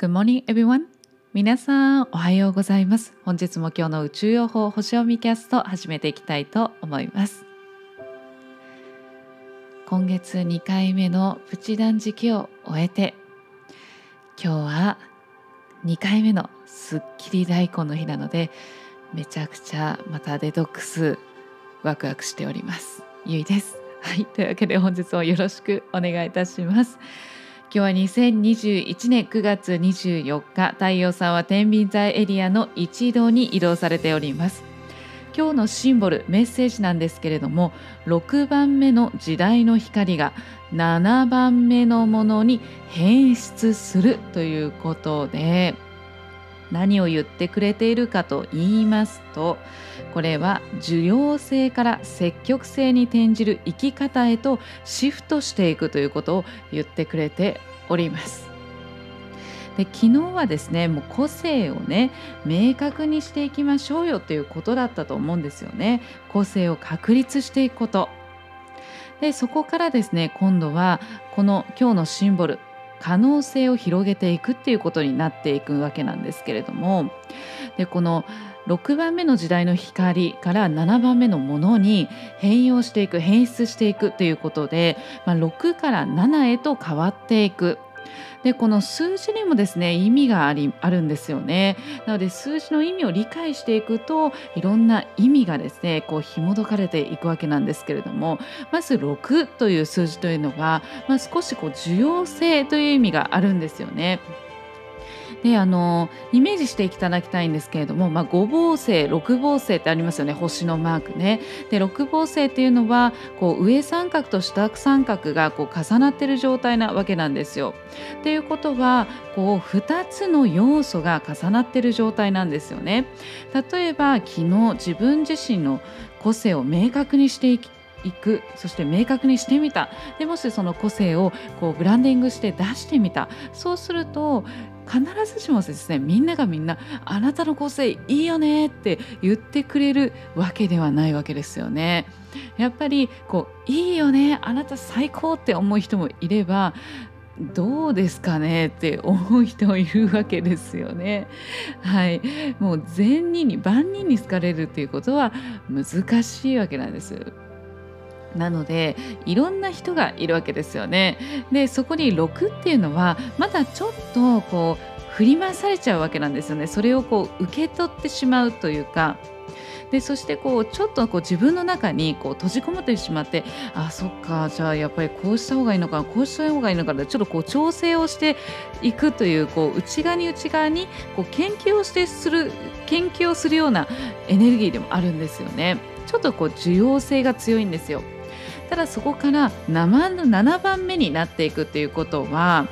Good morning, everyone. 皆さん、おはようございます。本日も今日の宇宙予報星読みキャスト始めていきたいと思います。今月2回目のプチ断食を終えて、今日は2回目のすっきり大根の日なので、めちゃくちゃまたデトックスワクワクしております。ゆいです。はい、というわけで本日もよろしくお願いいたします。今日は2021年9月24日太陽さんは天秤座エリアの一度に移動されております。今日のシンボルメッセージなんですけれども6番目の時代の光が7番目のものに変質するということで何を言ってくれているかと言いますとこれは受容性から積極性に転じる生き方へとシフトしていくということを言ってくれております。で昨日はですねもう個性をね明確にしていきましょうよということだったと思うんですよね。個性を確立していくことでそこからですね今度はこの今日のシンボル可能性を広げていくっていうことになっていくわけなんですけれどもでこの6番目の時代の光から7番目のものに変容していく変質していくということで、まあ、6から7へと変わっていく。でこの数字にもですね意味がありあるんですよねなので数字の意味を理解していくといろんな意味がですねこう紐解かれていくわけなんですけれどもまず6という数字というのが、まあ、少しこう受容性という意味があるんですよね。であのイメージしていただきたいんですけれども、まあ、五芒星六芒星ってありますよね星のマークね。で六芒星っていうのはこう上三角と下三角がこう重なってる状態なわけなんですよ。っていうことはこう2つの要素が重なってる状態なんですよね。例えば昨日自分自身の個性を明確にしていきいくそして明確にしてみたでもしその個性をこうブランディングして出してみたそうすると必ずしもですねみんながみんなあなたの個性いいよねって言ってくれるわけではないわけですよね。やっぱりこういいよねあなた最高って思う人もいればどうですかねって思う人もいるわけですよね。はい、もう善人に万人に好かれるっていうことは難しいわけなんです。なのでいろんな人がいるわけですよね。でそこに6っていうのはまだちょっとこう振り回されちゃうわけなんですよね。それをこう受け取ってしまうというか。でそしてこうちょっとこう自分の中にこう閉じこもってしまってあそっかじゃあやっぱりこうした方がいいのかこうした方がいいのかなちょっとこう調整をしていくというこう内側に内側にこう研究をしてする研究をするようなエネルギーでもあるんですよね。ちょっとこう受容性が強いんですよ。ただそこから7番目になっていくっていうことは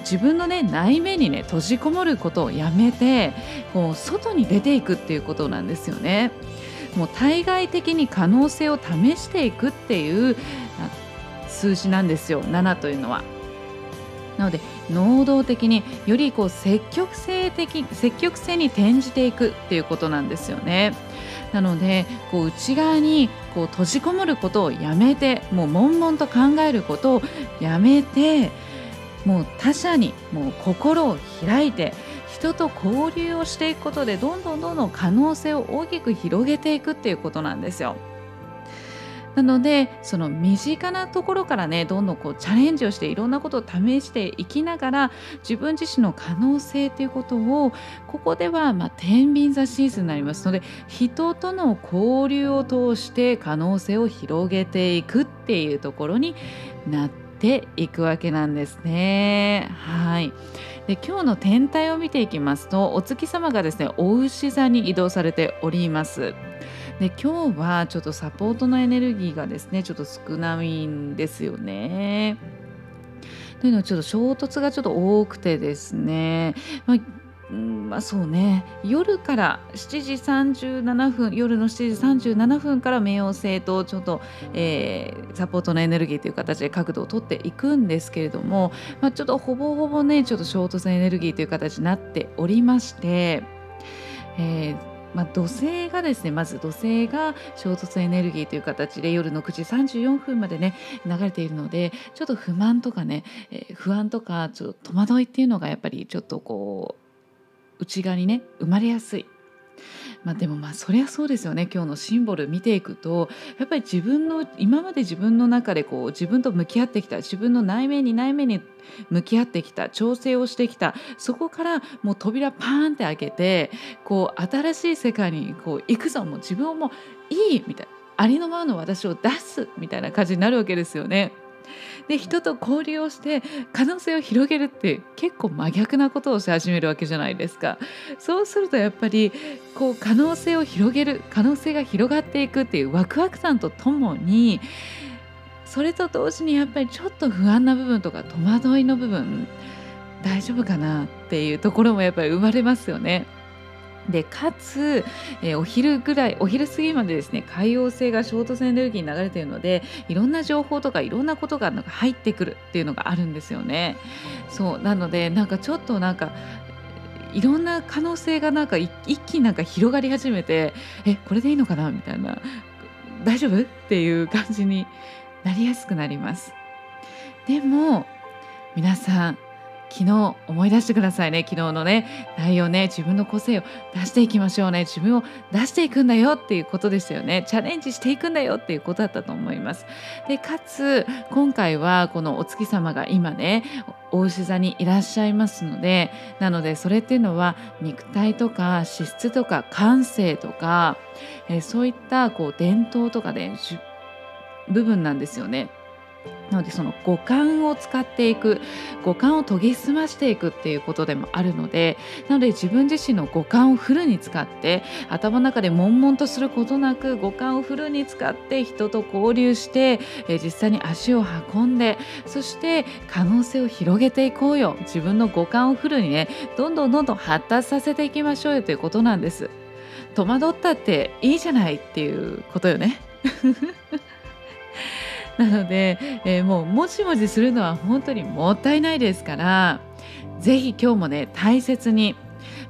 自分のね内面にね閉じこもることをやめてこう外に出ていくっていうことなんですよね。もう対外的に可能性を試していくっていう数字なんですよ7というのは。なので能動的によりこう積極性的積極性に転じていくっていうことなんですよね。なのでこう内側にこう閉じこもることをやめてもう悶々と考えることをやめてもう他者にもう心を開いて人と交流をしていくことでどんどんどんどん可能性を大きく広げていくっていうことなんですよ。なのでその身近なところからねどんどんこうチャレンジをしていろんなことを試していきながら自分自身の可能性ということをここではまあ天秤座シーズンになりますので人との交流を通して可能性を広げていくっていうところになっていくわけなんですね。はいで今日の天体を見ていきますとお月様がですねお牛座に移動されております。で今日はちょっとサポートのエネルギーがですねちょっと少ないんですよね。というのはちょっと衝突がちょっと多くてですね、まあまあ、そうね夜から7時37分夜の7時37分から冥王星とちょっと、えー、サポートのエネルギーという形で角度を取っていくんですけれども、まあ、ちょっとほぼほぼねちょっと衝突エネルギーという形になっておりまして、えーまあ、土星がですねまず土星が衝突エネルギーという形で夜の9時34分までね流れているのでちょっと不満とかね、えー、不安とかちょっと戸惑いっていうのがやっぱりちょっとこう内側にね生まれやすい。まあ、でもまあそりゃそうですよね今日のシンボル見ていくとやっぱり自分の今まで自分の中でこう自分と向き合ってきた自分の内面に内面に向き合ってきた調整をしてきたそこからもう扉パーンって開けてこう新しい世界にこう行くぞもう自分をもういいみたいなありのままの私を出すみたいな感じになるわけですよね。で人と交流をして可能性を広げるって結構真逆なことをし始めるわけじゃないですかそうするとやっぱりこう可能性を広げる可能性が広がっていくっていうワクワク感とともにそれと同時にやっぱりちょっと不安な部分とか戸惑いの部分大丈夫かなっていうところもやっぱり生まれますよね。でかつ、えー、お昼ぐらいお昼過ぎまでですね海洋星がショートエネルギーに流れているのでいろんな情報とかいろんなことがなんか入ってくるっていうのがあるんですよね。そうなのでなんかちょっとなんかいろんな可能性がなんか一気になんか広がり始めてえこれでいいのかな？みたいな大丈夫？っていう感じになりやすくなります。でも皆さん昨日思い出してくださいね。昨日のね内容ね自分の個性を出していきましょうね。自分を出していくんだよっていうことですよね。チャレンジしていくんだよっていうことだったと思います。でかつ今回はこのお月様が今ねお牛座にいらっしゃいますのでなのでそれっていうのは肉体とか資質とか感性とか、えそういったこう伝統とかで部分なんですよね。なのでその五感を使っていく五感を研ぎ澄ましていくっていうことでもあるのでなので自分自身の五感をフルに使って頭の中で悶々とすることなく五感をフルに使って人と交流して、え実際に足を運んでそして可能性を広げていこうよ自分の五感をフルにねどんどんどんどん発達させていきましょうよということなんです。戸惑ったっていいじゃないっていうことよね。なので、えー、もうもじもじするのは本当にもったいないですから是非今日もね大切に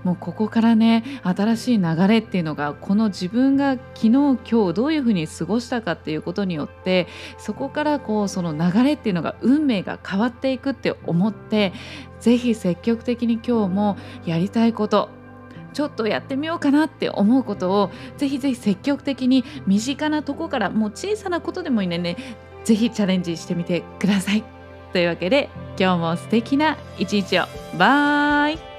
もうここからね新しい流れっていうのがこの自分が昨日今日どういうふうに過ごしたかっていうことによってそこからこうその流れっていうのが運命が変わっていくって思って是非積極的に今日もやりたいことちょっとやってみようかなって思うことをぜひぜひ積極的に身近なとこからもう小さなことでもいいねぜひチャレンジしてみてください。というわけで今日も素敵な一日をバイ